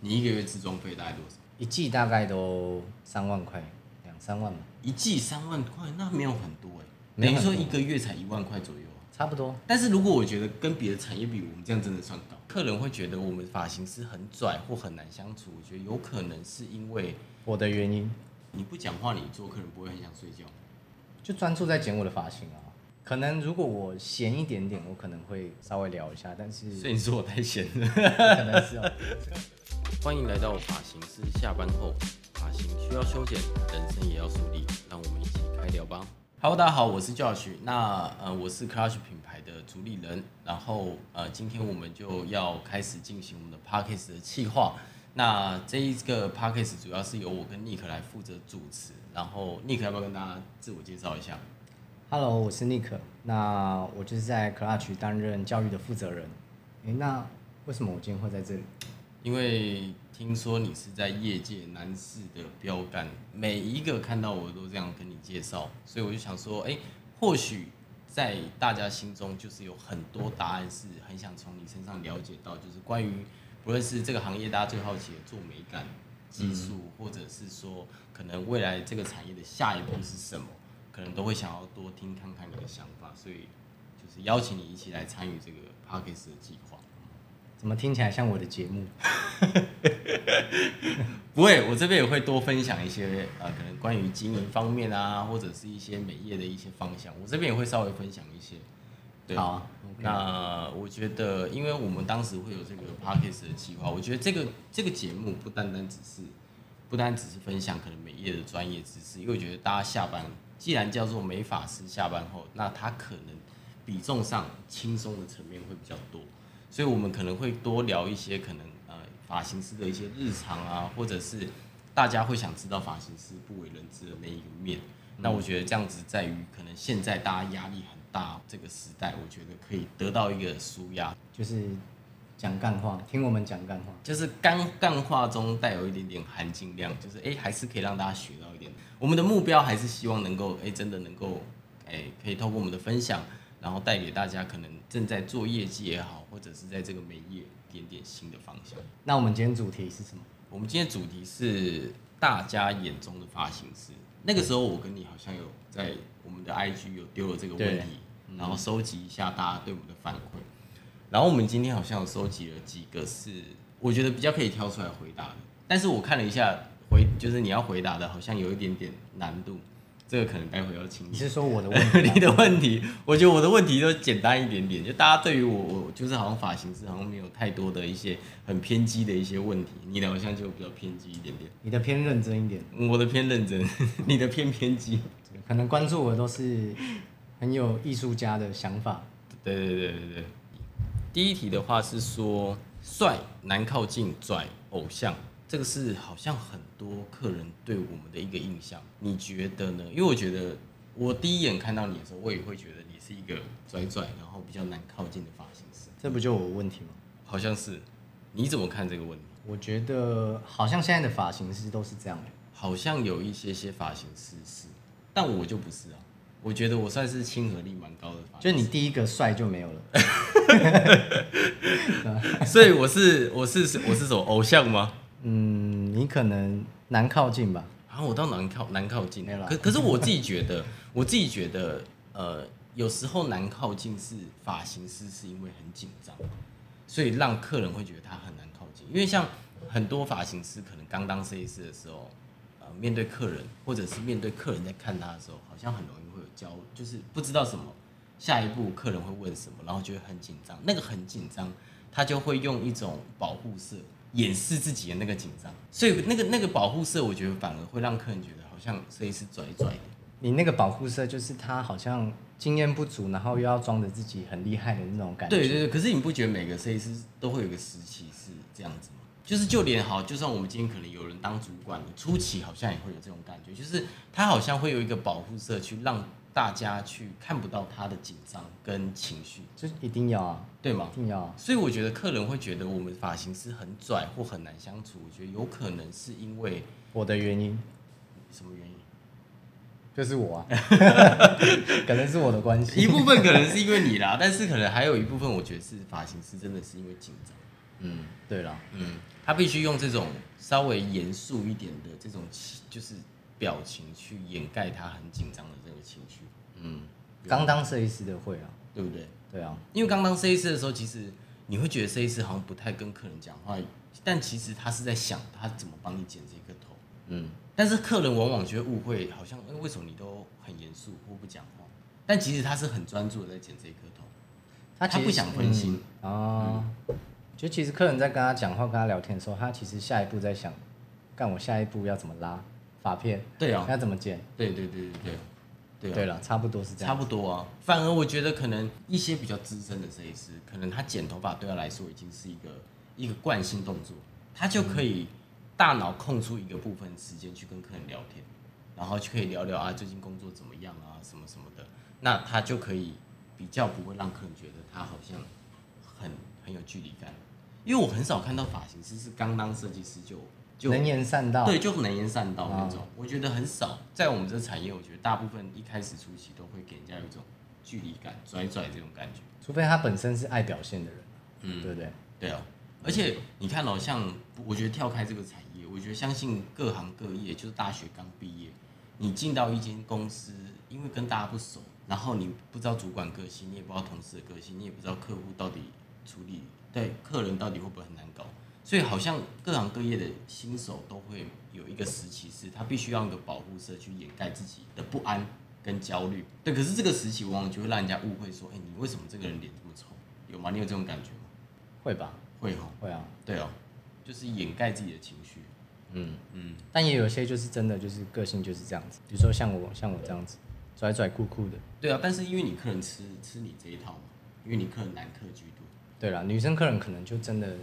你一个月自装费大概多少？一季大概都三万块，两三万嘛。一季三万块，那没有很多哎，等于说一个月才一万块左右，差不多。但是如果我觉得跟别的产业比，我们这样真的算高。客人会觉得我们发型师很拽或很难相处，我觉得有可能是因为我的原因。你不讲话，你做客人不会很想睡觉，就专注在剪我的发型啊。可能如果我闲一点点，我可能会稍微聊一下，但是所以你说我太闲了，可能是哦。欢迎来到发型师下班后，发型需要修剪，人生也要梳理，让我们一起开聊吧。Hello，大家好，我是 Josh，那呃我是 Clutch 品牌的主理人，然后呃今天我们就要开始进行我们的 Podcast 的企划。那这一个 Podcast 主要是由我跟 Nick 来负责主持，然后 Nick 要不要跟大家自我介绍一下？Hello，我是 Nick，那我就是在 Clutch 担任教育的负责人。诶，那为什么我今天会在这里？因为听说你是在业界男士的标杆，每一个看到我都这样跟你介绍，所以我就想说，诶，或许在大家心中就是有很多答案是很想从你身上了解到，就是关于不论是这个行业大家最好奇的做美感技术，或者是说可能未来这个产业的下一步是什么。可能都会想要多听看看你的想法，所以就是邀请你一起来参与这个 Podcast 的计划。怎么听起来像我的节目？不会，我这边也会多分享一些呃，可能关于经营方面啊，或者是一些美业的一些方向。我这边也会稍微分享一些。对，好啊。Okay. 那我觉得，因为我们当时会有这个 Podcast 的计划，我觉得这个这个节目不单单只是不单只是分享可能美业的专业知识，因为我觉得大家下班。既然叫做美发师下班后，那他可能比重上轻松的层面会比较多，所以我们可能会多聊一些可能呃发型师的一些日常啊，或者是大家会想知道发型师不为人知的那一个面。嗯、那我觉得这样子在于可能现在大家压力很大这个时代，我觉得可以得到一个舒压，就是讲干话，听我们讲干话，就是干干话中带有一点点含金量，就是哎、欸、还是可以让大家学到一点。我们的目标还是希望能够，哎，真的能够，哎，可以透过我们的分享，然后带给大家可能正在做业绩也好，或者是在这个美业点点新的方向。那我们今天主题是什么？我们今天主题是大家眼中的发型师。那个时候我跟你好像有在我们的 IG 有丢了这个问题，然后收集一下大家对我们的反馈。然后我们今天好像有收集了几个是我觉得比较可以挑出来回答的，但是我看了一下。回就是你要回答的，好像有一点点难度，这个可能待会要请你。你是说我的问题？你的问题，我觉得我的问题都简单一点点，就大家对于我，我就是好像发型师好像没有太多的一些很偏激的一些问题，你的好像就比较偏激一点点。你的偏认真一点，我的偏认真，你的偏偏激。可能关注我都是很有艺术家的想法。对对对对对。第一题的话是说，帅难靠近，拽偶像。这个是好像很多客人对我们的一个印象，你觉得呢？因为我觉得我第一眼看到你的时候，我也会觉得你是一个拽拽，然后比较难靠近的发型师。这不就我问题吗？好像是，你怎么看这个问题？我觉得好像现在的发型师都是这样的，好像有一些些发型师是，但我就不是啊。我觉得我算是亲和力蛮高的发型师，就你第一个帅就没有了，所以我是我是我是什么偶像吗？嗯，你可能难靠近吧？啊，我倒难靠难靠近。可可是我自己觉得，我自己觉得，呃，有时候难靠近是发型师是因为很紧张，所以让客人会觉得他很难靠近。因为像很多发型师可能刚当设计师的时候，呃，面对客人或者是面对客人在看他的时候，好像很容易会有焦，就是不知道什么下一步客人会问什么，然后就会很紧张。那个很紧张，他就会用一种保护色。掩饰自己的那个紧张，所以那个那个保护色，我觉得反而会让客人觉得好像设计师拽拽的。你那个保护色就是他好像经验不足，然后又要装着自己很厉害的那种感觉。对对对，可是你不觉得每个设计师都会有个时期是这样子吗？就是就连好，就算我们今天可能有人当主管，初期好像也会有这种感觉，就是他好像会有一个保护色去让。大家去看不到他的紧张跟情绪，这一定要啊，对吗？一定要啊。所以我觉得客人会觉得我们发型师很拽或很难相处，我觉得有可能是因为我的原因。什么原因？就是我啊，可能是我的关系。一部分可能是因为你啦，但是可能还有一部分，我觉得是发型师真的是因为紧张。嗯，对了，嗯，他必须用这种稍微严肃一点的这种就是表情去掩盖他很紧张的这个情绪。嗯，刚当设计师的会啊，对不对？对啊，因为刚当设计师的时候，其实你会觉得设计师好像不太跟客人讲话，但其实他是在想他怎么帮你剪这个头。嗯，但是客人往往就会误会，好像为什么你都很严肃或不讲话？但其实他是很专注的在剪这颗头，他他不想分心啊。就其实客人在跟他讲话、跟他聊天的时候，他其实下一步在想，干我下一步要怎么拉发片？对啊，要怎么剪？对对对对对。对，对了，差不多是这样。差不多啊，反而我觉得可能一些比较资深的设计师，可能他剪头发对他来说已经是一个一个惯性动作，他就可以大脑空出一个部分时间去跟客人聊天，然后就可以聊聊啊最近工作怎么样啊什么什么的，那他就可以比较不会让客人觉得他好像很很有距离感，因为我很少看到发型师是刚当设计师就。就能言善道，对，就能言善道那种，哦、我觉得很少。在我们这个产业，我觉得大部分一开始初期都会给人家有一种距离感、拽拽这种感觉。除非他本身是爱表现的人，嗯，对不对？对哦。而且你看哦，像我觉得跳开这个产业，我觉得相信各行各业，就是大学刚毕业，你进到一间公司，因为跟大家不熟，然后你不知道主管个性，你也不知道同事的个性，你也不知道客户到底处理对客人到底会不会很难搞。所以好像各行各业的新手都会有一个时期，是他必须要用一个保护色去掩盖自己的不安跟焦虑。对，可是这个时期往往就会让人家误会说，哎，你为什么这个人脸这么丑？有吗？你有这种感觉吗？会吧，会哦，会啊，对哦，就是掩盖自己的情绪。嗯嗯，但也有些就是真的就是个性就是这样子，比如说像我像我这样子，拽拽酷酷的。对啊，但是因为你客人吃吃你这一套嘛，因为你客人男客居多。对啦，女生客人可能就真的。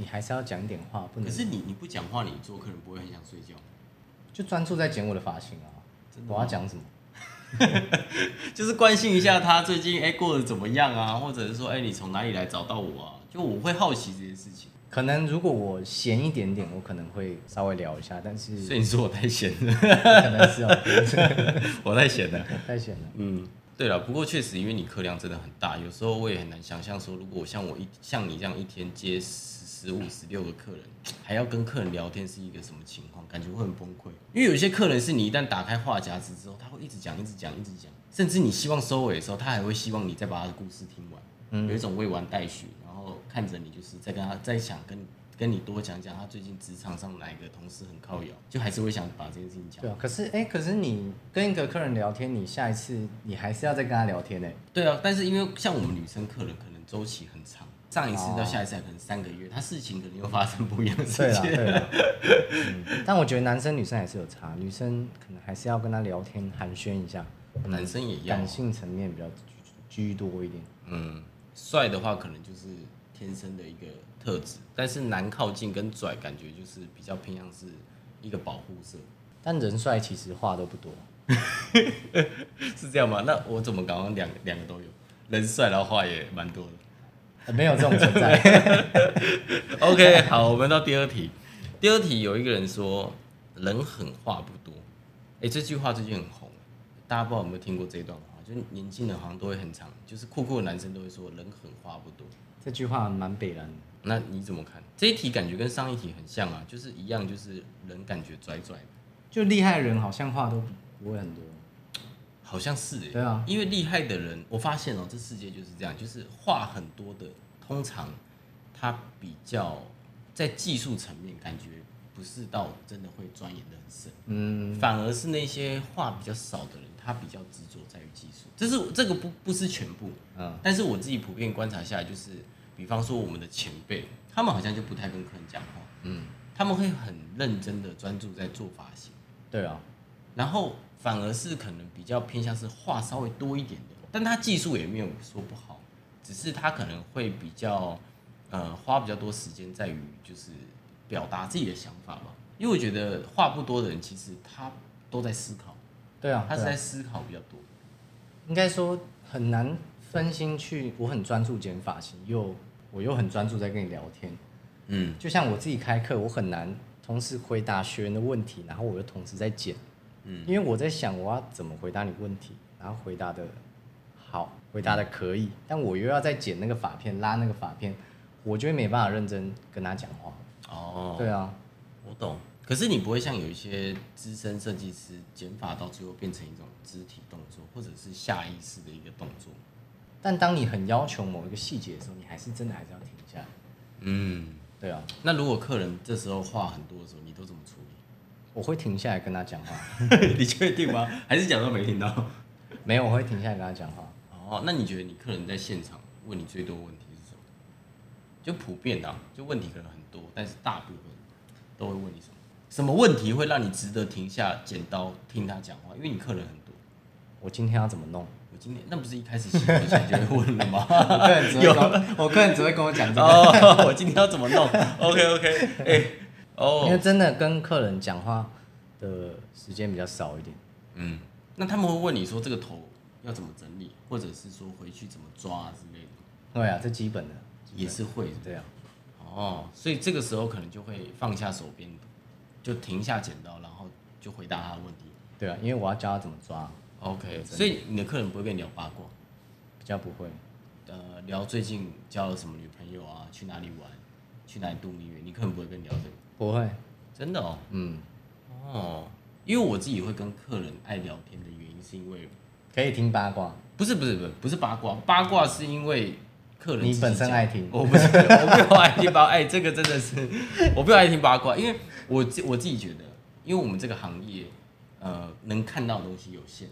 你还是要讲点话，不能。可是你你不讲话，你做客人不会很想睡觉？就专注在剪我的发型啊！我要讲什么？就是关心一下他最近哎、欸、过得怎么样啊，或者是说哎、欸、你从哪里来找到我啊？就我会好奇这些事情。可能如果我闲一点点，我可能会稍微聊一下，但是所以你说我太闲了，可能是哦，我太闲了，太闲了。嗯，对了，不过确实因为你客量真的很大，有时候我也很难想象说，如果像我一像你这样一天接。十十五、十六个客人，还要跟客人聊天，是一个什么情况？感觉会很崩溃。因为有些客人是你一旦打开话匣子之后，他会一直讲、一直讲、一直讲，甚至你希望收尾的时候，他还会希望你再把他的故事听完，嗯、有一种未完待续，然后看着你就是在跟他在想跟跟你多讲讲他最近职场上哪一个同事很靠友，就还是会想把这件事情讲。对啊，可是哎、欸，可是你跟一个客人聊天，你下一次你还是要再跟他聊天呢？对啊，但是因为像我们女生客人，可能周期很长。上一次到下一次可能三个月，他事情可能又发生不一样的事情。对了，嗯，但我觉得男生女生还是有差，女生可能还是要跟他聊天寒暄一下，男生也要，感性层面比较居多一点。嗯，帅的话可能就是天生的一个特质，但是难靠近跟拽感觉就是比较偏向是一个保护色。但人帅其实话都不多，是这样吗？那我怎么刚刚两两个都有？人帅然后话也蛮多的。没有这种存在。OK，好，我们到第二题。第二题有一个人说：“人狠话不多。”哎，这句话最近很红，大家不知道有没有听过这一段话？就年轻人好像都会很常，就是酷酷的男生都会说“人狠话不多”。这句话蛮北然的。那你怎么看？这一题感觉跟上一题很像啊，就是一样，就是人感觉拽拽的，就厉害的人好像话都不会很多。好像是哎，对啊，因为厉害的人，我发现哦，这世界就是这样，就是话很多的，通常他比较在技术层面感觉不是到真的会钻研的很深，嗯，反而是那些话比较少的人，他比较执着在于技术，这是这个不不是全部，嗯，但是我自己普遍观察下来，就是比方说我们的前辈，他们好像就不太跟客人讲话，嗯，他们会很认真的专注在做发型，对啊，然后。反而是可能比较偏向是话稍微多一点的，但他技术也没有说不好，只是他可能会比较呃花比较多时间在于就是表达自己的想法嘛。因为我觉得话不多的人其实他都在思考，对啊，他是在思考比较多。应该说很难分心去，我很专注剪发型，又我又很专注在跟你聊天，嗯，就像我自己开课，我很难同时回答学员的问题，然后我又同时在剪。嗯，因为我在想我要怎么回答你问题，然后回答的好，回答的可以，但我又要再剪那个发片，拉那个发片，我就会没办法认真跟他讲话。哦，对啊，我懂。可是你不会像有一些资深设计师减法到最后变成一种肢体动作，或者是下意识的一个动作。但当你很要求某一个细节的时候，你还是真的还是要停下来。嗯，对啊。那如果客人这时候话很多的时候，你都怎么处理？我会停下来跟他讲话。你确定吗？还是假装没听到？没有，我会停下来跟他讲话。哦，那你觉得你客人在现场问你最多问题？就普遍啊，就问题可能很多，但是大部分都会问你什么？什么问题会让你值得停下剪刀听他讲话？因为你客人很多。我今天要怎么弄？我今天那不是一开始洗头前就会问了吗？我客人只会跟我客人只会跟我讲这个。哦，我今天要怎么弄？OK OK，哎、欸，哦，因为真的跟客人讲话的时间比较少一点。嗯，那他们会问你说这个头要怎么整理，或者是说回去怎么抓啊之类的。对啊，这基本的也是会是这样。哦，所以这个时候可能就会放下手边，就停下剪刀，然后就回答他的问题。对啊，因为我要教他怎么抓。OK，所以你的客人不会跟你聊八卦，比较不会。呃，聊最近交了什么女朋友啊，去哪里玩，去哪里度蜜月，你客人不会跟你聊这个。不会，真的哦。嗯。哦，因为我自己会跟客人爱聊天的原因，是因为可以听八卦。不是不是不是不是八卦，八卦是因为客人你本身爱听，我不是我没有爱听八卦，哎，这个真的是我不爱听八卦，因为我自我自己觉得，因为我们这个行业，呃，能看到的东西有限，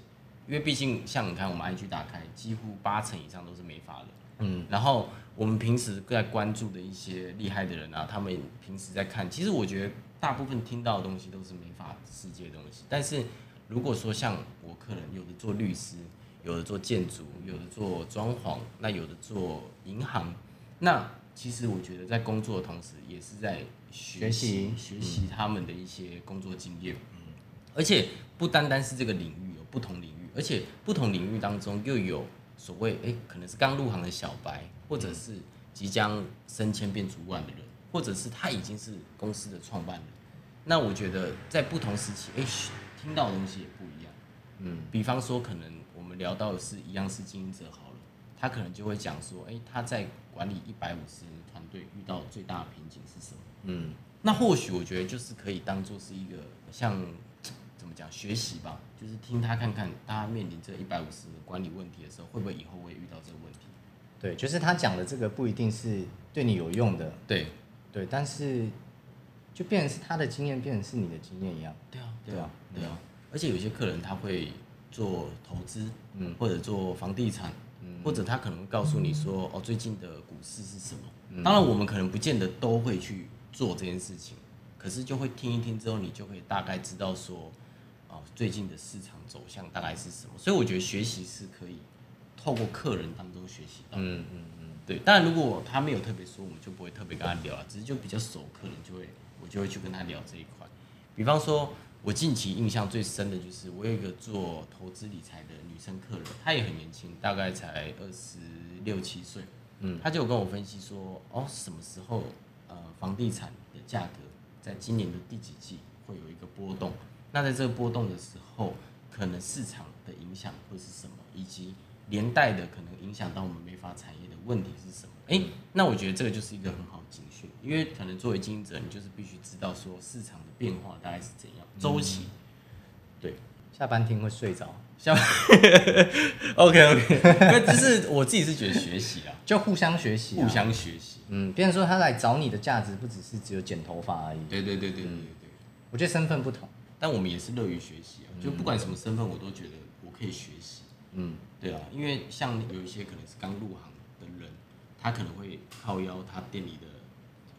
因为毕竟像你看我们 IG 打开，几乎八成以上都是没发的，嗯，然后我们平时在关注的一些厉害的人啊，他们平时在看，其实我觉得大部分听到的东西都是没法世界的东西，但是如果说像我客人有的做律师。有的做建筑，有的做装潢，那有的做银行。那其实我觉得在工作的同时，也是在学习学习他们的一些工作经验。嗯，而且不单单是这个领域，有不同领域，而且不同领域当中又有所谓诶，可能是刚入行的小白，或者是即将升迁变主管的人，或者是他已经是公司的创办人。那我觉得在不同时期，诶，听到的东西也不一样。嗯，比方说可能。聊到的是一样是经营者好了，他可能就会讲说，哎，他在管理一百五十人团队遇到最大的瓶颈是什么？嗯，那或许我觉得就是可以当做是一个像怎么讲学习吧，就是听他看看，大家面临这一百五十人管理问题的时候，会不会以后会遇到这个问题？对，就是他讲的这个不一定是对你有用的，对对，但是就变成是他的经验，变成是你的经验一样。对啊，对啊，对啊，而且有些客人他会。做投资，嗯，或者做房地产，嗯，或者他可能会告诉你说，哦，最近的股市是什么？嗯，当然，我们可能不见得都会去做这件事情，可是就会听一听之后，你就会大概知道说，哦，最近的市场走向大概是什么。所以我觉得学习是可以透过客人当中学习到，嗯嗯嗯，对。当然，如果他没有特别说，我们就不会特别跟他聊了，只是就比较熟，客人就会我就会去跟他聊这一块，比方说。我近期印象最深的就是，我有一个做投资理财的女生客人，她也很年轻，大概才二十六七岁。嗯，她就有跟我分析说，哦，什么时候呃房地产的价格在今年的第几季会有一个波动？那在这个波动的时候，可能市场的影响会是什么？以及连带的可能影响到我们美发产业的问题是什么？哎、欸，那我觉得这个就是一个很好的警讯，因为可能作为经营者，你就是必须知道说市场的变化大概是怎样，周期。嗯、对，下班听会睡着。下班，OK OK，那只是我自己是觉得学习啊，就互相学习，互相学习。嗯，别人说他来找你的价值不只是只有剪头发而已。对对对对对对，我觉得身份不同，但我们也是乐于学习啊，就不管什么身份，我都觉得我可以学习。嗯，对啊，因为像有一些可能是刚入行的人，他可能会靠邀他店里的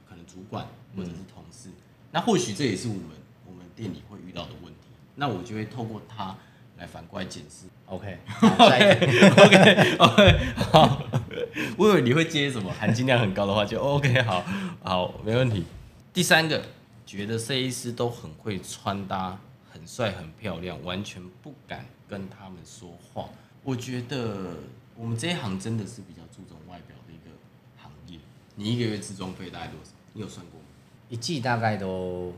可能主管或者是同事，嗯、那或许这也是我们我们店里会遇到的问题，那我就会透过他来反过来检视。OK，OK，OK，好，我以为你会接什么含金量很高的话，就 OK，好，好，没问题。第三个，觉得设计师都很会穿搭，很帅，很漂亮，完全不敢跟他们说话。我觉得我们这一行真的是比较注重外表的一个行业。你一个月自装费大概多少？你有算过吗？一季大概都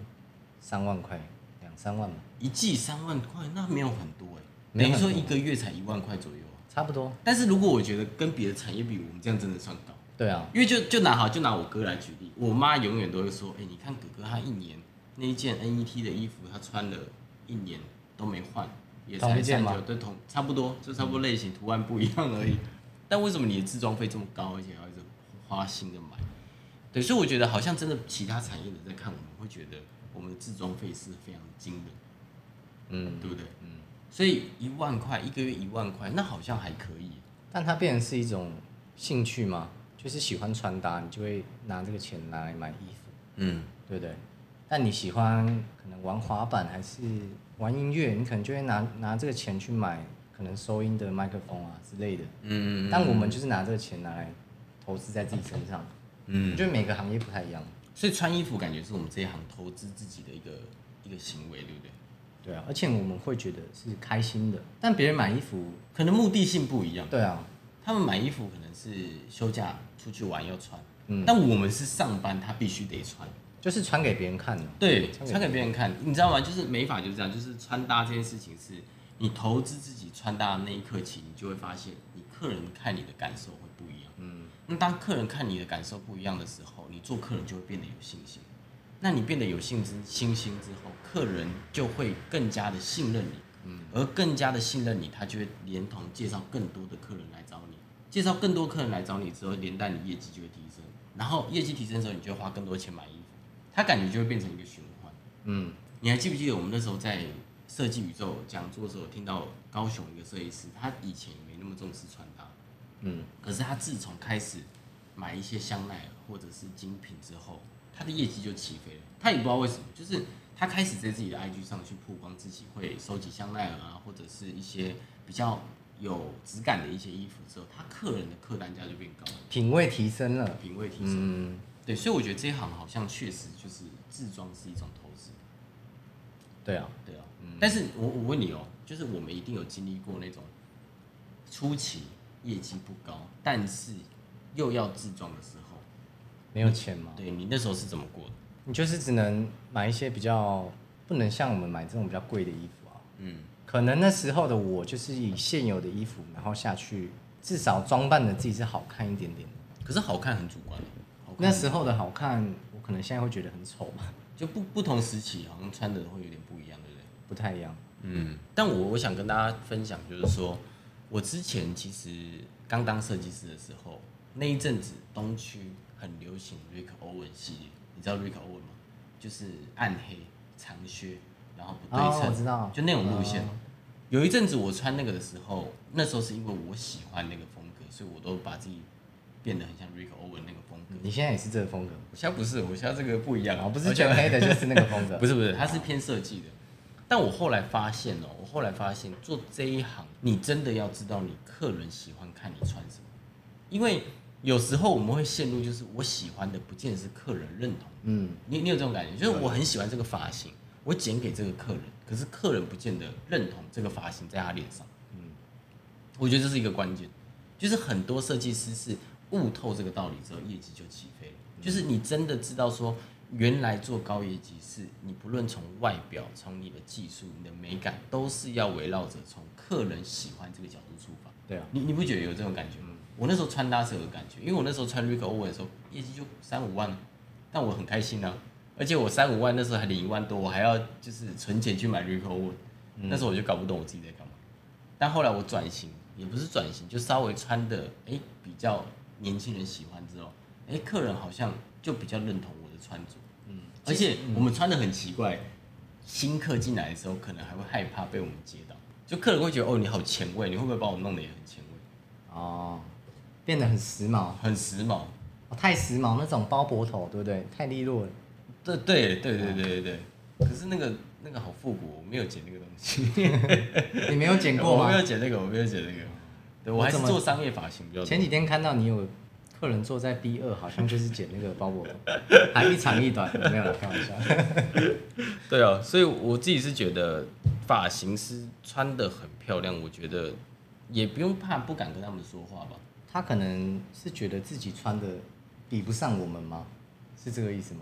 三万块，两三万吧。一季三万块，那没有很多哎，等于说一个月才一万块左右。差不多。但是如果我觉得跟别的产业比，我们这样真的算高。对啊，因为就就拿好就拿我哥来举例，我妈永远都会说，哎、欸，你看哥哥他一年那一件 NET 的衣服，他穿了一年都没换，也才三九，对，同差不多，就差不多类型、图案不一样而已。但为什么你的自装费这么高，而且还要一直花心的买？对，所以我觉得好像真的其他产业的在看我们，会觉得我们的自装费是非常惊人，嗯，对不对？嗯，所以一万块一个月一万块，那好像还可以。但它变成是一种兴趣吗？就是喜欢穿搭，你就会拿这个钱拿来买衣服，嗯，对不对？但你喜欢可能玩滑板还是玩音乐，你可能就会拿拿这个钱去买可能收音的麦克风啊之类的，嗯，但我们就是拿这个钱拿来投资在自己身上，嗯，我觉得每个行业不太一样，所以穿衣服感觉是我们这一行投资自己的一个一个行为，对不对？对啊，而且我们会觉得是开心的，但别人买衣服可能目的性不一样。对啊，他们买衣服可能是休假出去玩要穿，嗯，但我们是上班，他必须得穿，就是穿给别人看的。对，穿给别人看，你知道吗？就是美发就是这样，就是穿搭这件事情是，你投资自己穿搭的那一刻起，你就会发现，你客人看你的感受会不一样。嗯，那当客人看你的感受不一样的时候，你做客人就会变得有信心。那你变得有信心信心之后，客人就会更加的信任你，嗯，而更加的信任你，他就会连同介绍更多的客人来找你，介绍更多客人来找你之后，连带你业绩就会提升，然后业绩提升之后，你就会花更多钱买衣服，他感觉就会变成一个循环，嗯，你还记不记得我们那时候在设计宇宙讲座的时候，听到高雄一个设计师，他以前也没那么重视穿搭，嗯，可是他自从开始买一些香奈儿或者是精品之后。他的业绩就起飞了，他也不知道为什么，就是他开始在自己的 IG 上去曝光自己会收集香奈儿啊，或者是一些比较有质感的一些衣服之后，他客人的客单价就变高了，品味提升了，品味提升，嗯，对，所以我觉得这一行好像确实就是自装是一种投资，对啊，对啊，嗯，但是我我问你哦，就是我们一定有经历过那种初期业绩不高，但是又要自装的时候。没有钱吗？对，你那时候是怎么过的？你就是只能买一些比较不能像我们买这种比较贵的衣服啊。嗯，可能那时候的我就是以现有的衣服，然后下去，至少装扮的自己是好看一点点。可是好看很主观。那时候的好看，我可能现在会觉得很丑吧。就不不同时期好像穿的会有点不一样，对不对？不太一样。嗯，但我我想跟大家分享，就是说我之前其实刚当设计师的时候，那一阵子东区。很流行 Rick Owens 系列，你知道 Rick Owens 吗？就是暗黑长靴，然后不对称，我知道，就那种路线。有一阵子我穿那个的时候，那时候是因为我喜欢那个风格，所以我都把自己变得很像 Rick Owens 那个风格。你现在也是这个风格？我现在不是，我现在这个不一样啊，不是全黑的，就是那个风格。不 是不是，它是偏设计的。但我后来发现哦，我后来发现做这一行，你真的要知道你客人喜欢看你穿什么，因为。有时候我们会陷入，就是我喜欢的不见得是客人认同。嗯，你你有这种感觉，就是我很喜欢这个发型，我剪给这个客人，可是客人不见得认同这个发型在他脸上。嗯，我觉得这是一个关键，就是很多设计师是悟透这个道理之后，业绩就起飞了。就是你真的知道说，原来做高业绩是你不论从外表、从你的技术、你的美感，都是要围绕着从客人喜欢这个角度出发。对啊，你你不觉得有这种感觉吗？我那时候穿搭是有感觉，因为我那时候穿 Owens 的时候，业绩就三五万，但我很开心啊，而且我三五万那时候还领一万多，我还要就是存钱去买 Owens，那时候我就搞不懂我自己在干嘛。但后来我转型，也不是转型，就稍微穿的哎、欸、比较年轻人喜欢之后，哎、欸、客人好像就比较认同我的穿着，嗯，而且我们穿的很奇怪，新客进来的时候可能还会害怕被我们接到，就客人会觉得哦你好前卫，你会不会把我弄得也很前卫？哦。变得很时髦，很时髦，哦，太时髦那种包脖头，对不对？太利落了，对对对对对对对。可是那个那个好复古，我没有剪那个东西。你没有剪过吗？我没有剪那个，我没有剪那个。对，我还是做商业发型比较多。前几天看到你有客人坐在 B 二，好像就是剪那个包裹头，还一长一短，没有啦，开玩笑。对啊，所以我自己是觉得发型师穿的很漂亮，我觉得也不用怕，不敢跟他们说话吧。他可能是觉得自己穿的比不上我们吗？是这个意思吗？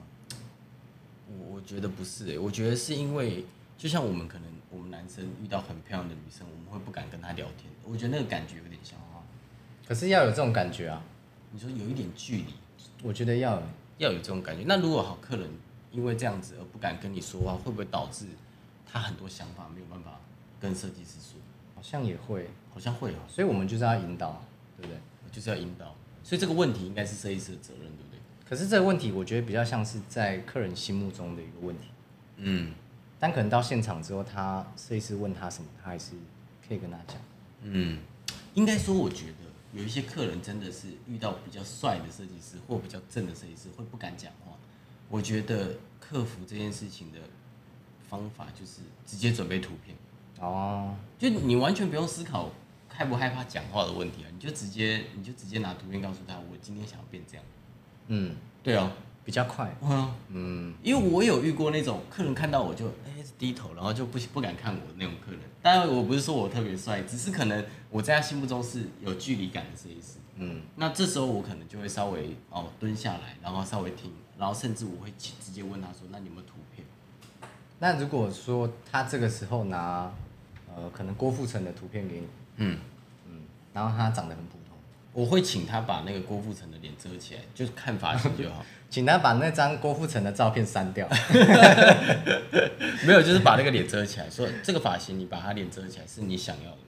我我觉得不是诶，我觉得是因为就像我们可能我们男生遇到很漂亮的女生，我们会不敢跟她聊天。我觉得那个感觉有点像啊。可是要有这种感觉啊，你说有一点距离，我觉得要要有这种感觉。那如果好客人因为这样子而不敢跟你说话，会不会导致他很多想法没有办法跟设计师说？好像也会，好像会哦。所以我们就是要引导，对不对？就是要引导。所以这个问题应该是设计师的责任，对不对？可是这个问题，我觉得比较像是在客人心目中的一个问题。嗯。但可能到现场之后，他设计师问他什么，他还是可以跟他讲。嗯。应该说，我觉得有一些客人真的是遇到比较帅的设计师或比较正的设计师，会不敢讲话。我觉得克服这件事情的方法就是直接准备图片。哦。就你完全不用思考。害不害怕讲话的问题啊？你就直接你就直接拿图片告诉他，我今天想要变这样。嗯，对哦，比较快。嗯嗯，因为我有遇过那种客人看到我就哎、欸、低头，然后就不不敢看我那种客人。当然我不是说我特别帅，只是可能我在他心目中是有距离感的设计师。嗯，那这时候我可能就会稍微哦蹲下来，然后稍微听，然后甚至我会直接问他说：“那你有没有图片？”那如果说他这个时候拿呃可能郭富城的图片给你。嗯嗯，然后他长得很普通，我会请他把那个郭富城的脸遮起来，就是看发型就好。请他把那张郭富城的照片删掉。没有，就是把那个脸遮起来，说这个发型你把他脸遮起来是你想要的吗？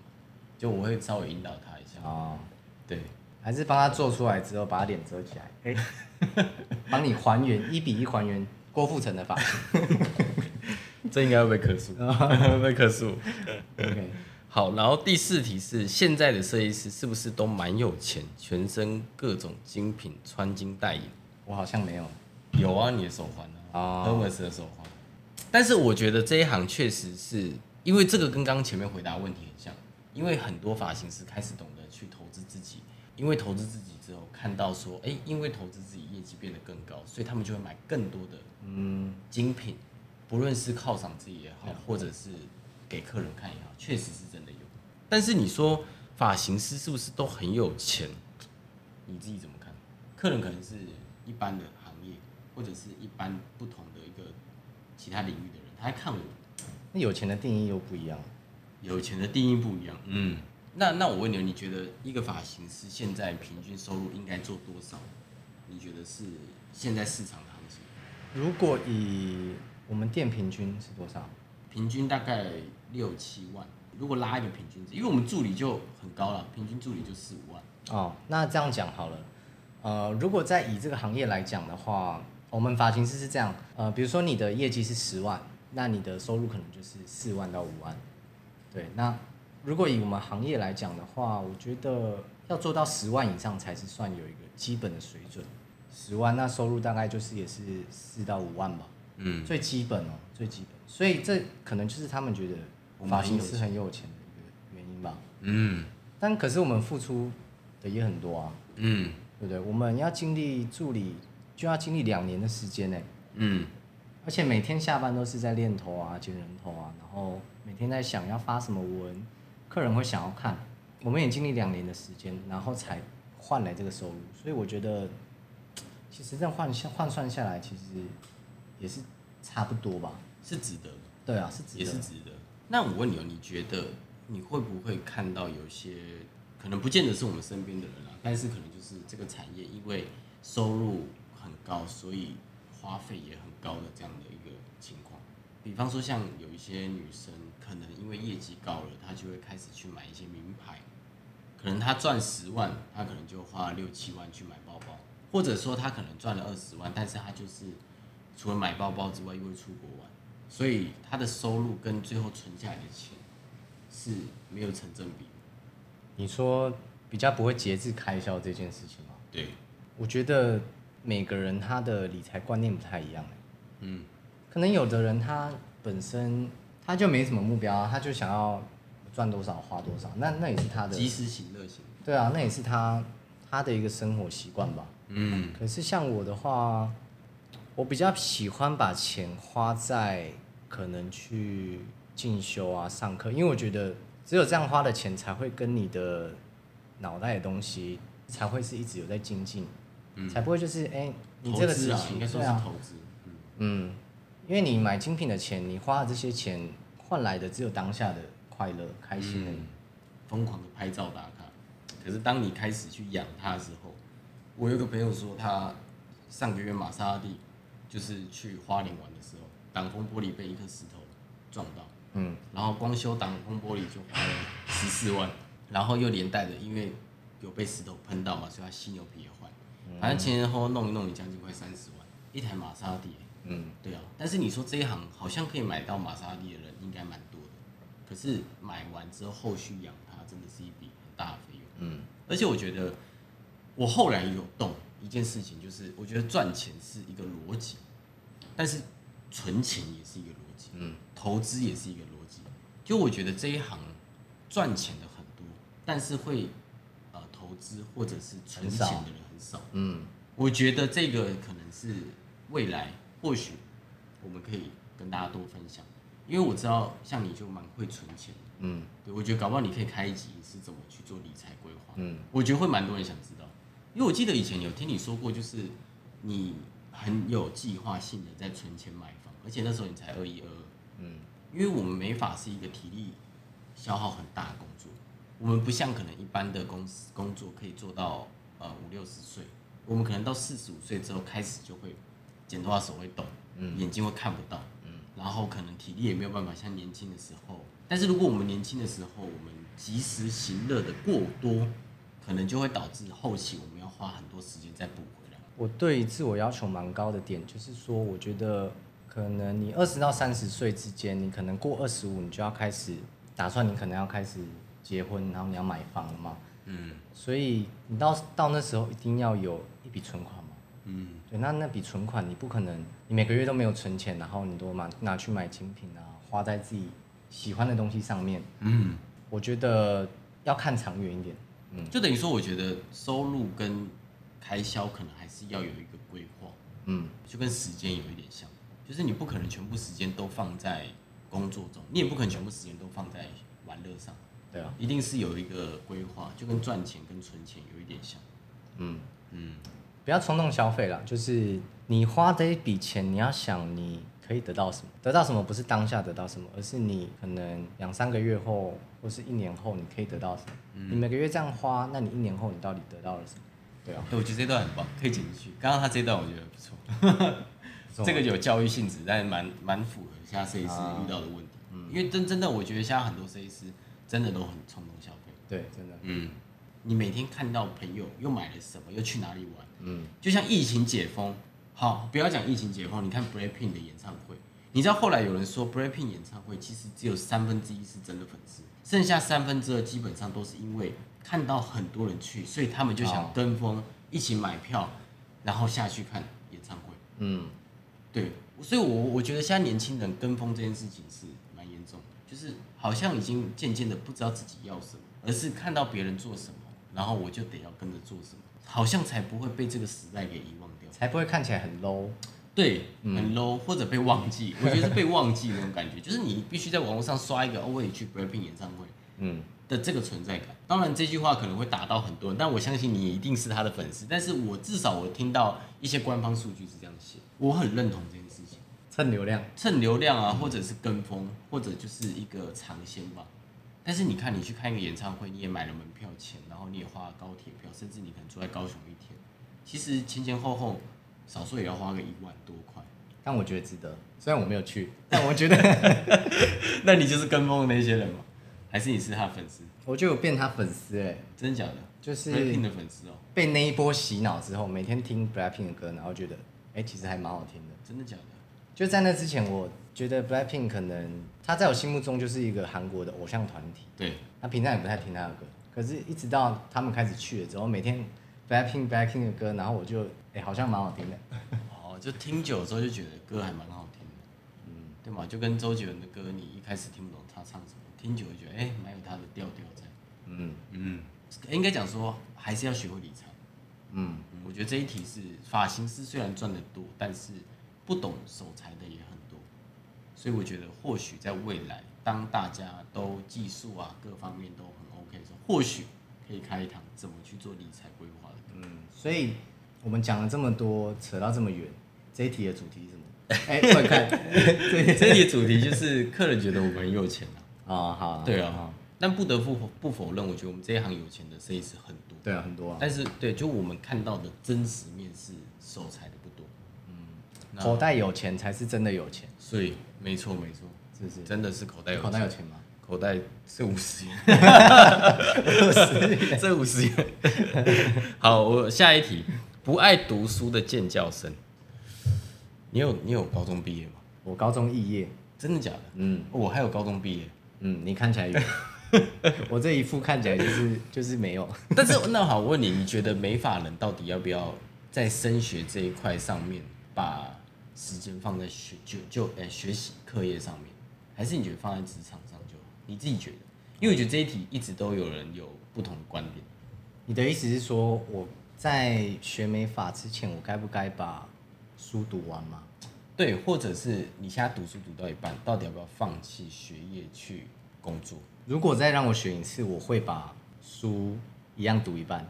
就我会稍微引导他一下。哦，对，还是帮他做出来之后把他脸遮起来，哎，帮你还原一比一还原郭富城的发型。这应该会被客诉，被客诉。OK。好，然后第四题是现在的设计师是不是都蛮有钱，全身各种精品，穿金戴银？我好像没有。有啊，你的手环啊，Hermes 的手环。但是我觉得这一行确实是因为这个跟刚刚前面回答问题很像，因为很多发型师开始懂得去投资自己，因为投资自己之后看到说，哎，因为投资自己业绩变得更高，所以他们就会买更多的嗯精品，不论是犒赏自己也好，或者是给客人看也好，确实是真的有。但是你说发型师是不是都很有钱？你自己怎么看？客人可能是一般的行业，或者是一般不同的一个其他领域的人，他还看我。那有钱的定义又不一样。有钱的定义不一样。嗯。那那我问你，你觉得一个发型师现在平均收入应该做多少？你觉得是现在市场的行情？如果以我们店平均是多少？平均大概六七万。如果拉一个平均值，因为我们助理就很高了，平均助理就四五万。哦，那这样讲好了，呃，如果在以这个行业来讲的话，我们发型师是这样，呃，比如说你的业绩是十万，那你的收入可能就是四万到五万。对，那如果以我们行业来讲的话，我觉得要做到十万以上才是算有一个基本的水准。十万那收入大概就是也是四到五万吧。嗯，最基本哦，最基本。所以这可能就是他们觉得。发型师很有钱的一个原因吧。嗯，但可是我们付出的也很多啊。嗯，对不对？我们要经历助理，就要经历两年的时间呢。嗯，而且每天下班都是在练头啊、剪人头啊，然后每天在想要发什么文，客人会想要看。我们也经历两年的时间，然后才换来这个收入。所以我觉得，其实这样换下换算下来，其实也是差不多吧。是值得的。对啊，是值得。也是值得。那我问你哦，你觉得你会不会看到有些可能不见得是我们身边的人啊，但是可能就是这个产业因为收入很高，所以花费也很高的这样的一个情况。比方说像有一些女生，可能因为业绩高了，她就会开始去买一些名牌，可能她赚十万，她可能就花六七万去买包包，或者说她可能赚了二十万，但是她就是除了买包包之外，又会出国玩。所以她的收入跟最后存下来的钱是没有成正比。你说比较不会节制开销这件事情吗？对，我觉得每个人他的理财观念不太一样。嗯，可能有的人他本身他就没什么目标，他就想要赚多少花多少，那那也是他的及时行乐型。对啊，那也是他他的一个生活习惯吧。嗯，可是像我的话。我比较喜欢把钱花在可能去进修啊、上课，因为我觉得只有这样花的钱才会跟你的脑袋的东西才会是一直有在精进，嗯，才不会就是哎、欸，你这个时期、啊、应该说是投资，嗯，嗯，因为你买精品的钱，你花了这些钱换来的只有当下的快乐、开心的，疯、嗯、狂的拍照打卡。可是当你开始去养它的时候，我有个朋友说，他上个月玛莎拉蒂就是去花莲玩的时候，挡风玻璃被一颗石头撞到，嗯，然后光修挡风玻璃就花了十四万，然后又连带的因为有被石头喷到嘛，所以他犀牛皮也换，反正前前后后弄一弄，也将近快三十万，一台玛莎拉蒂，嗯，对啊，但是你说这一行好像可以买到玛莎拉蒂的人应该蛮多的，可是买完之后后续养它真的是一笔很大的费用，嗯，而且我觉得。我后来有动一件事情，就是我觉得赚钱是一个逻辑，但是存钱也是一个逻辑，嗯，投资也是一个逻辑。就我觉得这一行赚钱的但是会呃投资或者是存钱的人很少，嗯，我觉得这个可能是未来或许我们可以跟大家多分享，因为我知道像你就蛮会存钱，嗯，对，我觉得搞不好你可以开一集是怎么去做理财规划，嗯，我觉得会蛮多人想知道。因为我记得以前有听你说过，就是你很有计划性的在存钱买房，而且那时候你才二一二二，嗯，因为我们美法是一个体力消耗很大的工作，我们不像可能一般的公司工作可以做到呃五六十岁，我们可能到四十五岁之后开始就会剪头发手会抖，嗯，眼睛会看不到，嗯，然后可能体力也没有办法像年轻的时候，但是如果我们年轻的时候我们及时行乐的过多，可能就会导致后期我们要。花很多时间再补回来。我对自我要求蛮高的点，就是说，我觉得可能你二十到三十岁之间，你可能过二十五，你就要开始打算，你可能要开始结婚，然后你要买房了嘛。嗯。所以你到到那时候一定要有一笔存款嘛。嗯。对，那那笔存款你不可能，你每个月都没有存钱，然后你都拿拿去买精品啊，花在自己喜欢的东西上面。嗯。我觉得要看长远一点。嗯，就等于说，我觉得收入跟开销可能还是要有一个规划。嗯，就跟时间有一点像，就是你不可能全部时间都放在工作中，你也不可能全部时间都放在玩乐上。对啊，一定是有一个规划，就跟赚钱跟存钱有一点像。嗯嗯，不要冲动消费啦，就是你花这一笔钱，你要想你。可以得到什么？得到什么不是当下得到什么，而是你可能两三个月后或是一年后你可以得到什么。嗯、你每个月这样花，那你一年后你到底得到了什么？对啊，我觉得这段很棒，可以剪进去。刚刚他这段我觉得不错，这个有教育性质，但是蛮蛮符合现在设计师遇到的问题。嗯，因为真真的，我觉得现在很多设计师真的都很冲动消费。对，真的。嗯，你每天看到朋友又买了什么，又去哪里玩？嗯，就像疫情解封。好，不要讲疫情解封，你看 Blackpink 的演唱会，你知道后来有人说 Blackpink 演唱会其实只有三分之一是真的粉丝，剩下三分之二基本上都是因为看到很多人去，所以他们就想跟风一起买票，然后下去看演唱会。嗯，对，所以我我觉得现在年轻人跟风这件事情是蛮严重的，就是好像已经渐渐的不知道自己要什么，而是看到别人做什么，然后我就得要跟着做什么，好像才不会被这个时代给遗忘掉。才不会看起来很 low，对，很 low，、嗯、或者被忘记。我觉得是被忘记那种感觉，就是你必须在网络上刷一个 O H Blackpink 演唱会，嗯，的这个存在感。当然这句话可能会打到很多人，但我相信你一定是他的粉丝。但是我至少我听到一些官方数据是这样写，我很认同这件事情。蹭流量，蹭流量啊，或者是跟风，或者就是一个尝鲜吧。但是你看，你去看一个演唱会，你也买了门票钱，然后你也花了高铁票，甚至你可能住在高雄一天。其实前前后后，少说也要花个一万多块，但我觉得值得。虽然我没有去，但我觉得 那你就是跟风的那些人吗？还是你是他的粉丝？我就有变他粉丝哎、欸，真的假的？就是 Blackpink 的粉丝哦。被那一波洗脑之后，每天听 Blackpink 的歌，然后觉得，哎、欸，其实还蛮好听的。真的假的？就在那之前，我觉得 Blackpink 可能他在我心目中就是一个韩国的偶像团体。对。他平常也不太听他的歌，可是一直到他们开始去了之后，每天。Blackpink Blackpink 的歌，然后我就哎、欸，好像蛮好听的。哦，就听久的时候就觉得歌还蛮好听的，嗯，对嘛？就跟周杰伦的歌，你一开始听不懂他唱什么，听久了觉得哎，蛮、欸、有他的调调在。嗯嗯，应该讲说还是要学会理财。嗯，我觉得这一题是发型师虽然赚得多，但是不懂守财的也很多，所以我觉得或许在未来，当大家都技术啊各方面都很 OK 的时候，或许可以开一堂怎么去做理财规划的。嗯，所以我们讲了这么多，扯到这么远，这一题的主题是什么？哎、欸，快看，对 这一题主题就是客人觉得我们很有钱啊。啊，好，对啊，但不得不不否认，我觉得我们这一行有钱的生意是很多。对啊，很多啊。但是对，就我们看到的真实面是守财的口袋有钱才是真的有钱。所以没错没错，是不是？真的是口袋有钱。口袋有钱吗？口袋是五十元。五十元，这五十元。好，我下一题，不爱读书的健教生。你有你有高中毕业吗？我高中肄业。真的假的？嗯，我还有高中毕业。嗯，你看起来有。我这一副看起来就是就是没有。但是那好，我问你，你觉得美法人到底要不要在升学这一块上面把时间放在学就就诶、欸、学习课业上面，还是你觉得放在职场上就好？你自己觉得？因为我觉得这一题一直都有人有不同的观点。你的意思是说我在学美法之前，我该不该把书读完吗？对，或者是你现在读书读到一半，到底要不要放弃学业去工作？如果再让我选一次，我会把书一样读一半。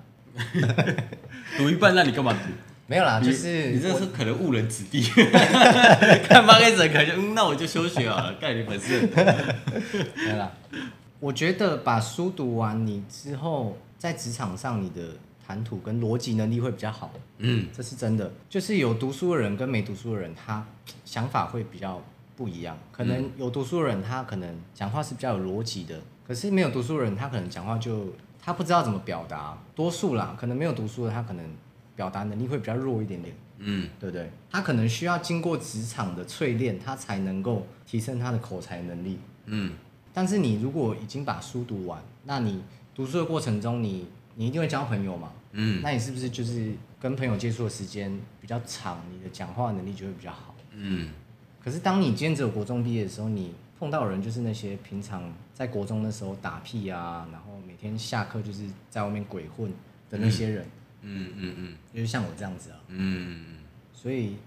读一半，那你干嘛读？没有啦，就是你这是可能误人子弟。看八 K 可能就嗯，那我就休学好了，盖你本事。没有啦，我觉得把书读完，你之后在职场上你的。谈吐跟逻辑能力会比较好，嗯，这是真的。就是有读书的人跟没读书的人，他想法会比较不一样。可能有读书的人，他可能讲话是比较有逻辑的，可是没有读书的人，他可能讲话就他不知道怎么表达。多数啦，可能没有读书的，他可能表达能力会比较弱一点点，嗯，对不对？他可能需要经过职场的淬炼，他才能够提升他的口才能力，嗯。但是你如果已经把书读完，那你读书的过程中，你你一定会交朋友嘛？嗯，那你是不是就是跟朋友接触的时间比较长，你的讲话能力就会比较好？嗯，可是当你今天只有国中毕业的时候，你碰到人就是那些平常在国中的时候打屁啊，然后每天下课就是在外面鬼混的那些人。嗯嗯嗯，嗯，就是像我这样子啊。嗯，所以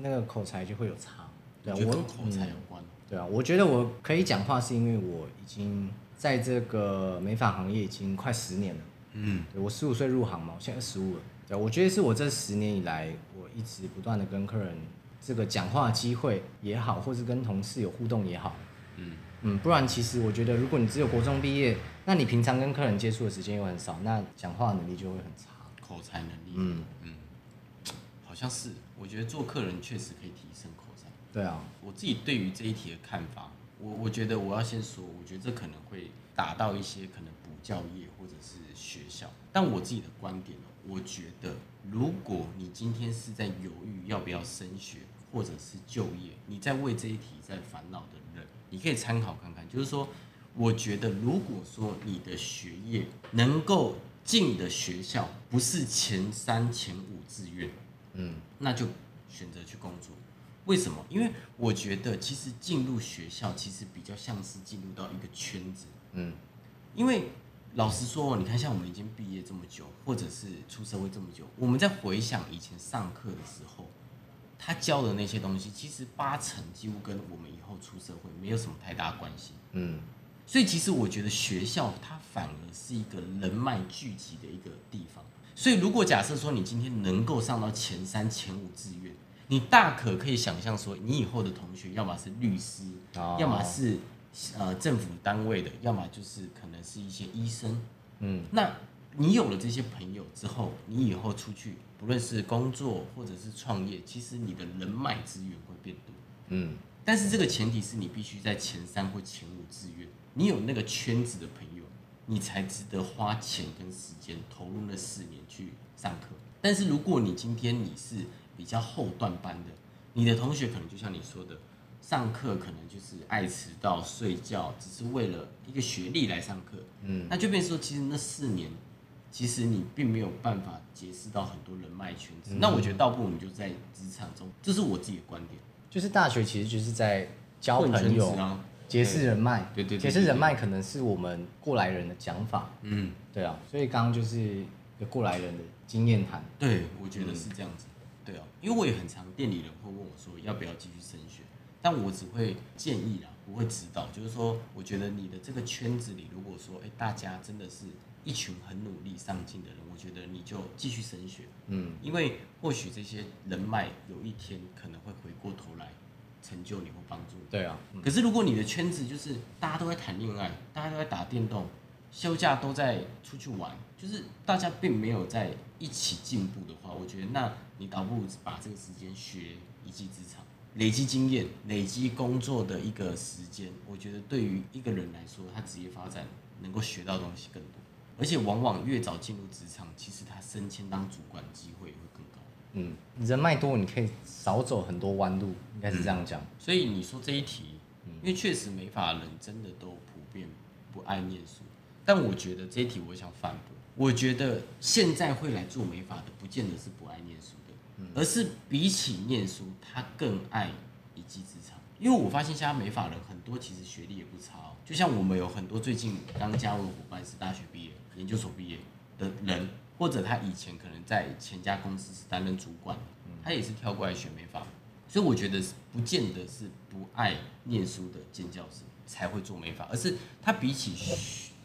那个口才就会有差。对啊，我跟口才有关。对啊，我觉得我可以讲话是因为我已经在这个美发行业已经快十年了。嗯，对，我十五岁入行嘛，我现在十五了。对，我觉得是我这十年以来，我一直不断的跟客人这个讲话机会也好，或是跟同事有互动也好。嗯嗯，不然其实我觉得，如果你只有国中毕业，那你平常跟客人接触的时间又很少，那讲话能力就会很差，口才能力。嗯嗯，好像是，我觉得做客人确实可以提升口才。对啊，我自己对于这一题的看法，我我觉得我要先说，我觉得这可能会打到一些可能补教业或者是。学校，但我自己的观点，我觉得，如果你今天是在犹豫要不要升学或者是就业，你在为这一题在烦恼的人，你可以参考看看。就是说，我觉得，如果说你的学业能够进的学校不是前三、前五志愿，嗯，那就选择去工作。为什么？因为我觉得，其实进入学校其实比较像是进入到一个圈子，嗯，因为。老实说，你看，像我们已经毕业这么久，或者是出社会这么久，我们在回想以前上课的时候，他教的那些东西，其实八成几乎跟我们以后出社会没有什么太大关系。嗯，所以其实我觉得学校它反而是一个人脉聚集的一个地方。所以如果假设说你今天能够上到前三、前五志愿，你大可可以想象说，你以后的同学要么是律师，要么是。呃，政府单位的，要么就是可能是一些医生，嗯，那你有了这些朋友之后，你以后出去，不论是工作或者是创业，其实你的人脉资源会变多，嗯，但是这个前提是你必须在前三或前五志愿，你有那个圈子的朋友，你才值得花钱跟时间投入那四年去上课。但是如果你今天你是比较后段班的，你的同学可能就像你说的。上课可能就是爱迟到、睡觉，只是为了一个学历来上课。嗯，那就变成说，其实那四年，其实你并没有办法结识到很多人脉圈子。嗯、那我觉得倒不如你就在职场中，这是我自己的观点。就是大学其实就是在交朋友、啊、结识人脉。对对，结识人脉可能是我们过来人的讲法。嗯，对啊。所以刚刚就是过来人的经验谈。对，我觉得是这样子。对啊，因为我也很常店里人会问我说，要不要继续升学。但我只会建议啦，不会指导。就是说，我觉得你的这个圈子里，如果说，哎，大家真的是一群很努力上进的人，我觉得你就继续升学。嗯，因为或许这些人脉有一天可能会回过头来成就你或帮助你。对啊。可是如果你的圈子就是大家都在谈恋爱，大家都在打电动，休假都在出去玩，就是大家并没有在一起进步的话，我觉得那你倒不如把这个时间学一技之长，累积经验，累积工作的一个时间，我觉得对于一个人来说，他职业发展能够学到东西更多，而且往往越早进入职场，其实他升迁当主管机会。嗯，人脉多，你可以少走很多弯路，应该是这样讲。嗯，所以你说这一题，因为确实美法人真的都普遍不爱念书。但我觉得这一题我想反驳，我觉得现在会来做美法的，不见得是不爱念书的，而是比起念书，他更爱一技之长。因为我发现现在美法人很多其实学历也不差哦，就像我们有很多最近刚加入的伙伴是大学毕业、研究所毕业的人，或者他以前可能在前家公司是担任主管，他也是跳过来学美发，所以我觉得不见得是不爱念书的尖教师才会做美发，而是他比起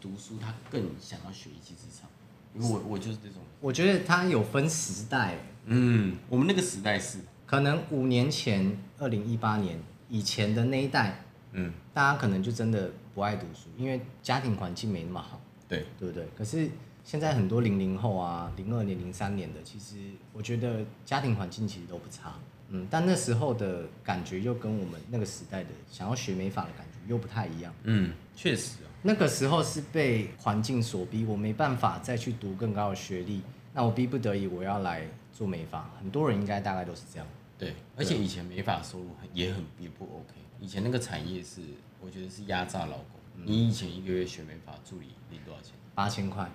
读书他更想要学一技之长，因为我我就是这种。我觉得他有分时代，嗯，我们那个时代是。可能五年前，二零一八年以前的那一代，嗯，大家可能就真的不爱读书，因为家庭环境没那么好，对。对不对？可是现在很多零零后啊，零二年、零三年的，其实我觉得家庭环境其实都不差，嗯，但那时候的感觉又跟我们那个时代的想要学美发的感觉又不太一样，嗯，确实。那个时候是被环境所逼，我没办法再去读更高的学历，那我逼不得已我要来做美发。很多人应该大概都是这样。对，而且以前美发收入也很也不 OK。以前那个产业是，我觉得是压榨劳工。嗯、你以前一个月学美发助理领多少钱？八千块。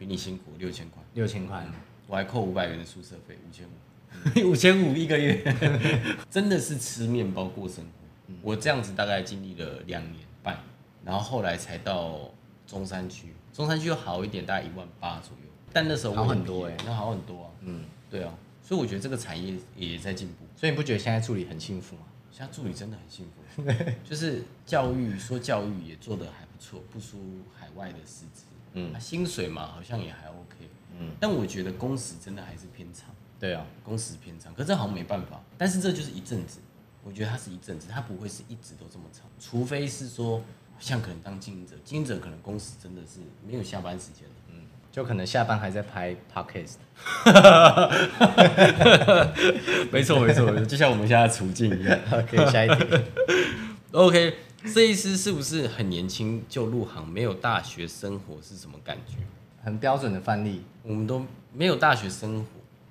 我比你辛苦六千块。六千块，我还扣五百元的宿舍费，五千五。五千五一个月，真的是吃面包过生活。嗯、我这样子大概经历了两年半。然后后来才到中山区，中山区又好一点，大概一万八左右。但那时候好很多哎，那好很多啊。嗯，对啊，所以我觉得这个产业也在进步。所以你不觉得现在助理很幸福吗？现在助理真的很幸福，就是教育说教育也做得还不错，不输海外的师资。嗯，薪水嘛好像也还 OK。嗯，但我觉得工时真的还是偏长。对啊，工时偏长，可是这好像没办法。但是这就是一阵子，我觉得它是一阵子，它不会是一直都这么长，除非是说。像可能当经营者，经营者可能工时真的是没有下班时间，嗯，就可能下班还在拍 podcast。没错没错，就像我们现在处境一样。OK，下一题。OK，设计师是不是很年轻就入行？没有大学生活是什么感觉？很标准的范例，我们都没有大学生活，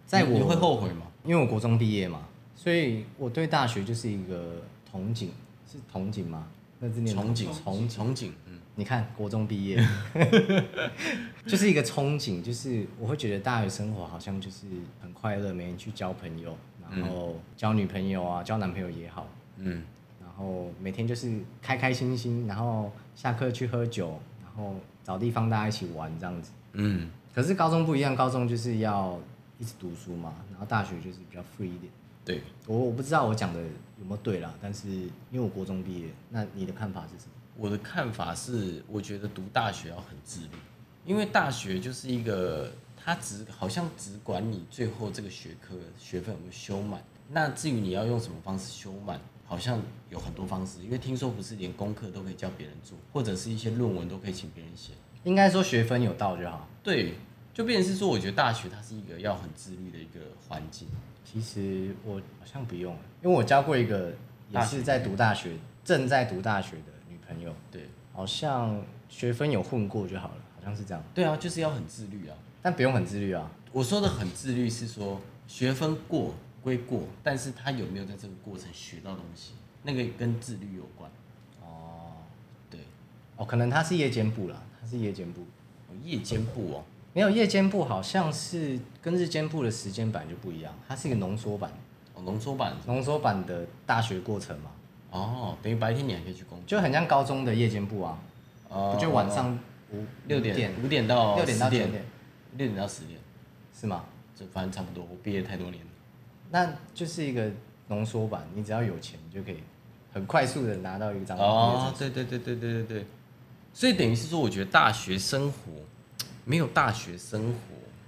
在我你会后悔吗？因为我国中毕业嘛，所以我对大学就是一个憧憬，是憧憬吗？那是念憧憬，憧憧憬，嗯，你看国中毕业，就是一个憧憬，就是我会觉得大学生活好像就是很快乐，每天去交朋友，然后交女朋友啊，交男朋友也好，嗯，然后每天就是开开心心，然后下课去喝酒，然后找地方大家一起玩这样子，嗯，可是高中不一样，高中就是要一直读书嘛，然后大学就是比较 free 一点。对，我我不知道我讲的有没有对啦，但是因为我国中毕业，那你的看法是什么？我的看法是，我觉得读大学要很自律，因为大学就是一个，它只好像只管你最后这个学科学分有没有修满，那至于你要用什么方式修满，好像有很多方式，因为听说不是连功课都可以叫别人做，或者是一些论文都可以请别人写，应该说学分有到就好。对，就变成是说，我觉得大学它是一个要很自律的一个环境。其实我好像不用，因为我交过一个也是在读大学、正在读大学的女朋友。对，好像学分有混过就好了，好像是这样。对啊，就是要很自律啊，但不用很自律啊。我说的很自律是说学分过归过，但是他有没有在这个过程学到东西，那个跟自律有关。哦，对，哦，可能他是夜间部啦，他是夜间部。哦，夜间部哦。没有夜间部，好像是跟日间部的时间版就不一样，它是一个浓缩版。哦，浓缩版，浓缩版的大学过程嘛。哦，等于白天你还可以去工作，就很像高中的夜间部啊。哦。就晚上五六点五点到六点到九点，六点到十点，是吗？就反正差不多。我毕业太多年了。那就是一个浓缩版，你只要有钱，你就可以很快速的拿到一张。哦，对对对对对对对。所以等于是说，我觉得大学生活。没有大学生活，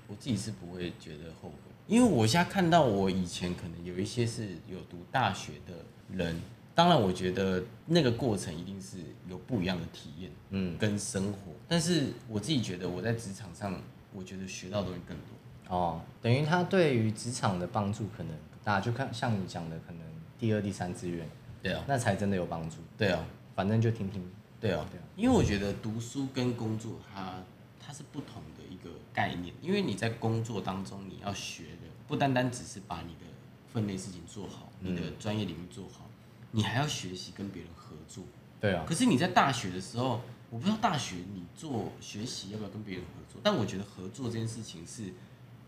我自己是不会觉得后悔，因为我现在看到我以前可能有一些是有读大学的人，当然，我觉得那个过程一定是有不一样的体验，嗯，跟生活。但是我自己觉得我在职场上，我觉得学到东西更多。哦，等于他对于职场的帮助可能不大，就看像你讲的，可能第二、第三志愿，对啊，那才真的有帮助。对啊，反正就听听。对啊，对啊，因为我觉得读书跟工作它它是不同的一个概念，因为你在工作当中你要学的不单单只是把你的分内事情做好，你的专业领域做好，你还要学习跟别人合作。对啊。可是你在大学的时候，我不知道大学你做学习要不要跟别人合作，但我觉得合作这件事情是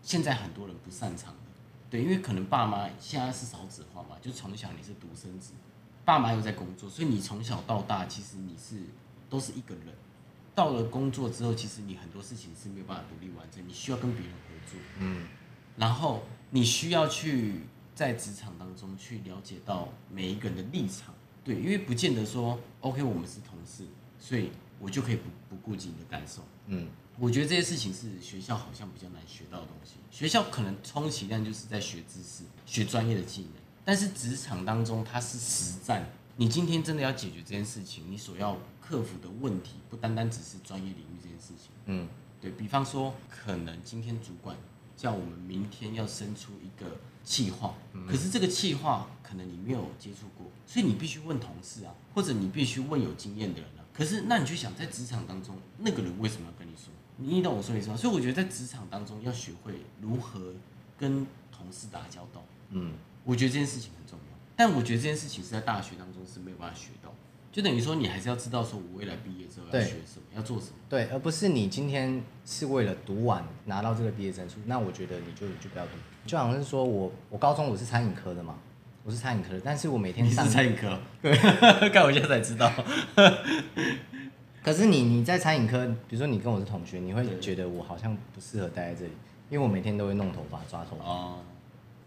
现在很多人不擅长的。对，因为可能爸妈现在是少子化嘛，就从小你是独生子。爸妈又在工作，所以你从小到大其实你是都是一个人。到了工作之后，其实你很多事情是没有办法独立完成，你需要跟别人合作。嗯。然后你需要去在职场当中去了解到每一个人的立场，对，因为不见得说 OK 我们是同事，所以我就可以不不顾及你的感受。嗯。我觉得这些事情是学校好像比较难学到的东西。学校可能充其量就是在学知识、学专业的技能。但是职场当中，它是实战。你今天真的要解决这件事情，你所要克服的问题，不单单只是专业领域这件事情。嗯，对，比方说，可能今天主管叫我们明天要生出一个计划，可是这个计划可能你没有接触过，所以你必须问同事啊，或者你必须问有经验的人啊。可是，那你就想，在职场当中，那个人为什么要跟你说？你懂我说的意思吗？所以我觉得在职场当中要学会如何跟同事打交道。嗯。我觉得这件事情很重要，但我觉得这件事情是在大学当中是没有办法学到，就等于说你还是要知道说我未来毕业之后要学什么，要做什么。对，而不是你今天是为了读完拿到这个毕业证书，那我觉得你就就不要读。就好像是说我我高中我是餐饮科的嘛，我是餐饮科的，但是我每天上餐饮科，对，看我现在才知道。可是你你在餐饮科，比如说你跟我是同学，你会觉得我好像不适合待在这里，因为我每天都会弄头发、抓头发。哦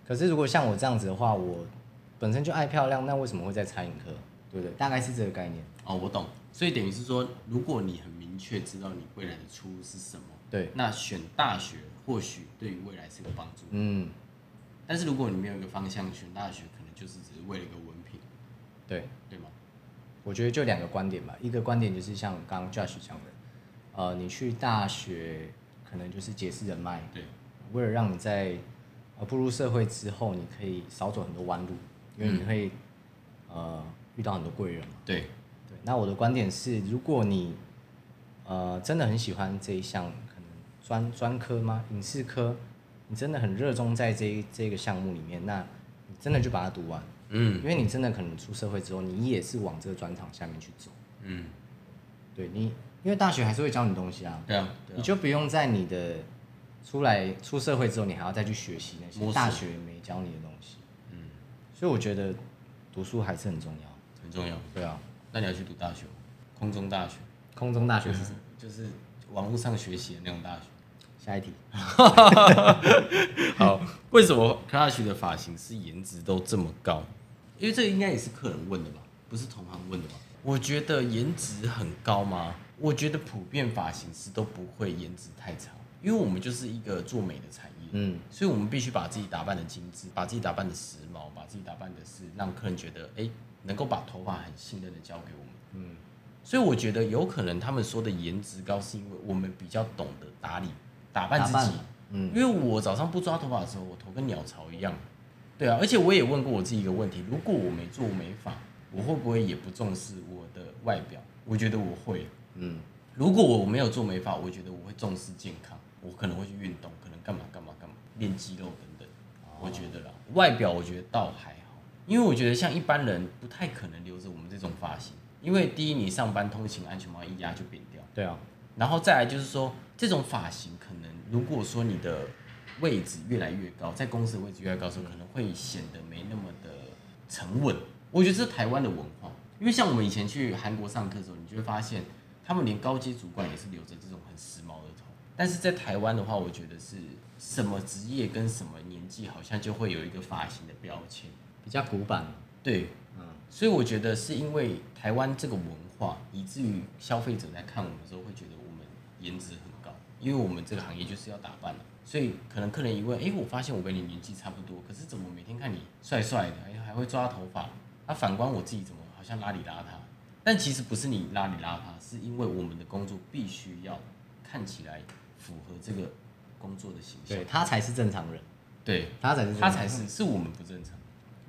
可是如果像我这样子的话，我本身就爱漂亮，那为什么会在餐饮科？对不对？大概是这个概念。哦，我懂。所以等于是说，如果你很明确知道你未来的出路是什么，对，那选大学或许对于未来是个帮助。嗯。但是如果你没有一个方向，选大学就是只是为了一个文凭。对。对吗？我觉得就两个观点吧。一个观点就是像刚刚 Josh 讲的，呃，你去大学可能就是结识人脉，对，为了让你在呃步入社会之后，你可以少走很多弯路，因为你会、嗯、呃遇到很多贵人嘛。对对。那我的观点是，如果你呃真的很喜欢这一项，可能专专科吗？影视科，你真的很热衷在这一这个项目里面，那你真的就把它读完。嗯。因为你真的可能出社会之后，你也是往这个专场下面去走。嗯。对你，因为大学还是会教你东西啊。对啊。对啊，你就不用在你的。出来出社会之后，你还要再去学习那些大学没教你的东西。嗯，所以我觉得读书还是很重要，很重要。对啊，那你要去读大学，空中大学。空中大学是什么？就是网络上学习的那种大学。下一题。好，为什么 Clutch 的发型师颜值都这么高？因为这个应该也是客人问的吧，不是同行问的吧？我觉得颜值很高吗？我觉得普遍发型师都不会颜值太差。因为我们就是一个做美的产业，嗯，所以我们必须把自己打扮的精致，把自己打扮的时髦，把自己打扮的是让客人觉得，哎，能够把头发很信任的交给我们，嗯，所以我觉得有可能他们说的颜值高，是因为我们比较懂得打理打扮自己，嗯，因为我早上不抓头发的时候，我头跟鸟巢一样，对啊，而且我也问过我自己一个问题，如果我没做美发，我会不会也不重视我的外表？我觉得我会，嗯，如果我没有做美发，我觉得我会重视健康。我可能会去运动，可能干嘛干嘛干嘛，练肌肉等等。我觉得啦，外表我觉得倒还好，因为我觉得像一般人不太可能留着我们这种发型，因为第一你上班通勤安全帽一压就扁掉。对啊。然后再来就是说，这种发型可能如果说你的位置越来越高，在公司的位置越来越高时候，可能会显得没那么的沉稳。我觉得这是台湾的文化，因为像我们以前去韩国上课的时候，你就会发现他们连高阶主管也是留着这种很时髦的头。但是在台湾的话，我觉得是什么职业跟什么年纪，好像就会有一个发型的标签，比较古板。对，嗯，所以我觉得是因为台湾这个文化，以至于消费者在看我们的时候，会觉得我们颜值因为我们这个行业就是要打扮的，所以可能客人一问，哎，我发现我跟你年纪差不多，可是怎么每天看你帅帅的，哎，还会抓头发，啊，反观我自己怎么好像邋里邋遢？但其实不是你邋里邋遢，是因为我们的工作必须要看起来符合这个工作的形象。对，他才是正常人。对，他才是他才是，是我们不正常。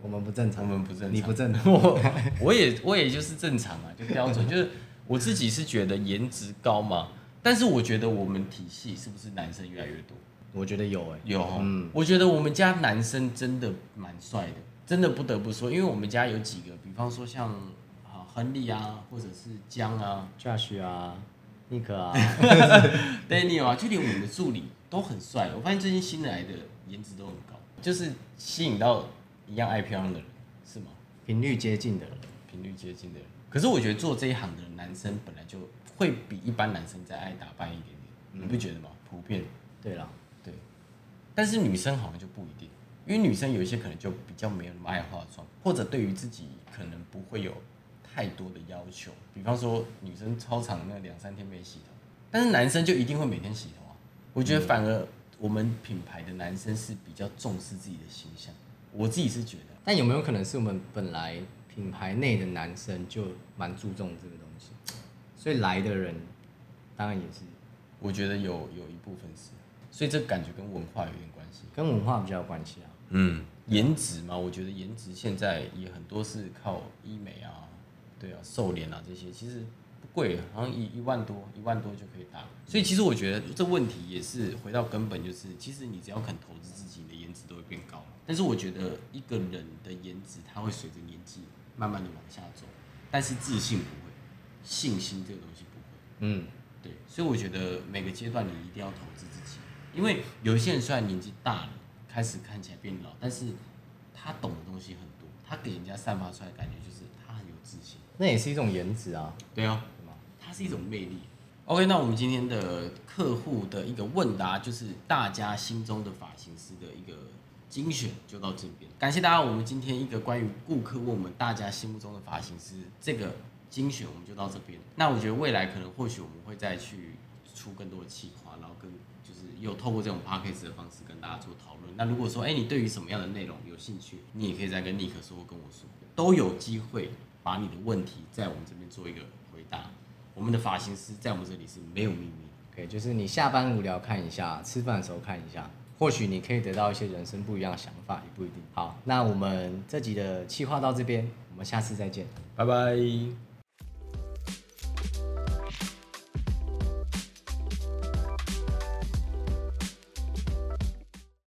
我们不正常，我们不正常，你不正常。我我也我也就是正常啊，就标准。就是我自己是觉得颜值高嘛，但是我觉得我们体系是不是男生越来越多？我觉得有诶、欸，有。嗯，我觉得我们家男生真的蛮帅的，真的不得不说，因为我们家有几个，比方说像啊亨利啊，或者是江啊，Josh 啊，尼克啊，Daniel 啊，就连我们的助理都很帅。我发现最近新来的颜值都很高，就是吸引到。一样爱漂亮的人是吗？频率接近的人，频率接近的人。可是我觉得做这一行的男生本来就会比一般男生再爱打扮一点点，嗯、你不觉得吗？普遍。对啦，对。但是女生好像就不一定，因为女生有一些可能就比较没有那么爱化妆，或者对于自己可能不会有太多的要求。比方说女生超长那两三天没洗头，但是男生就一定会每天洗头啊。我觉得反而我们品牌的男生是比较重视自己的形象。我自己是觉得，但有没有可能是我们本来品牌内的男生就蛮注重这个东西，所以来的人当然也是。我觉得有有一部分是，所以这感觉跟文化有点关系，跟文化比较有关系啊。嗯，颜值嘛，我觉得颜值现在也很多是靠医美啊，对啊，瘦脸啊这些，其实不。贵，好像一一万多，一万多就可以打。所以其实我觉得这问题也是回到根本，就是其实你只要肯投资自己，你的颜值都会变高。但是我觉得一个人的颜值，它会随着年纪慢慢的往下走，但是自信不会，信心这个东西不会。嗯，对。所以我觉得每个阶段你一定要投资自己，因为有一些人虽然年纪大了，开始看起来变老，但是他懂的东西很多，他给人家散发出来的感觉就是他很有自信。那也是一种颜值啊。对啊。它是一种魅力。OK，那我们今天的客户的一个问答，就是大家心中的发型师的一个精选，就到这边。感谢大家，我们今天一个关于顾客问我们大家心目中的发型师这个精选，我们就到这边。那我觉得未来可能或许我们会再去出更多的企划，然后跟就是又透过这种 podcast 的方式跟大家做讨论。那如果说哎、欸，你对于什么样的内容有兴趣，你也可以再跟尼克说或跟我说，都有机会把你的问题在我们这边做一个回答。我们的发型师在我们这里是没有秘密，OK，就是你下班无聊看一下，吃饭的时候看一下，或许你可以得到一些人生不一样的想法，也不一定。好，那我们这集的企划到这边，我们下次再见，拜拜。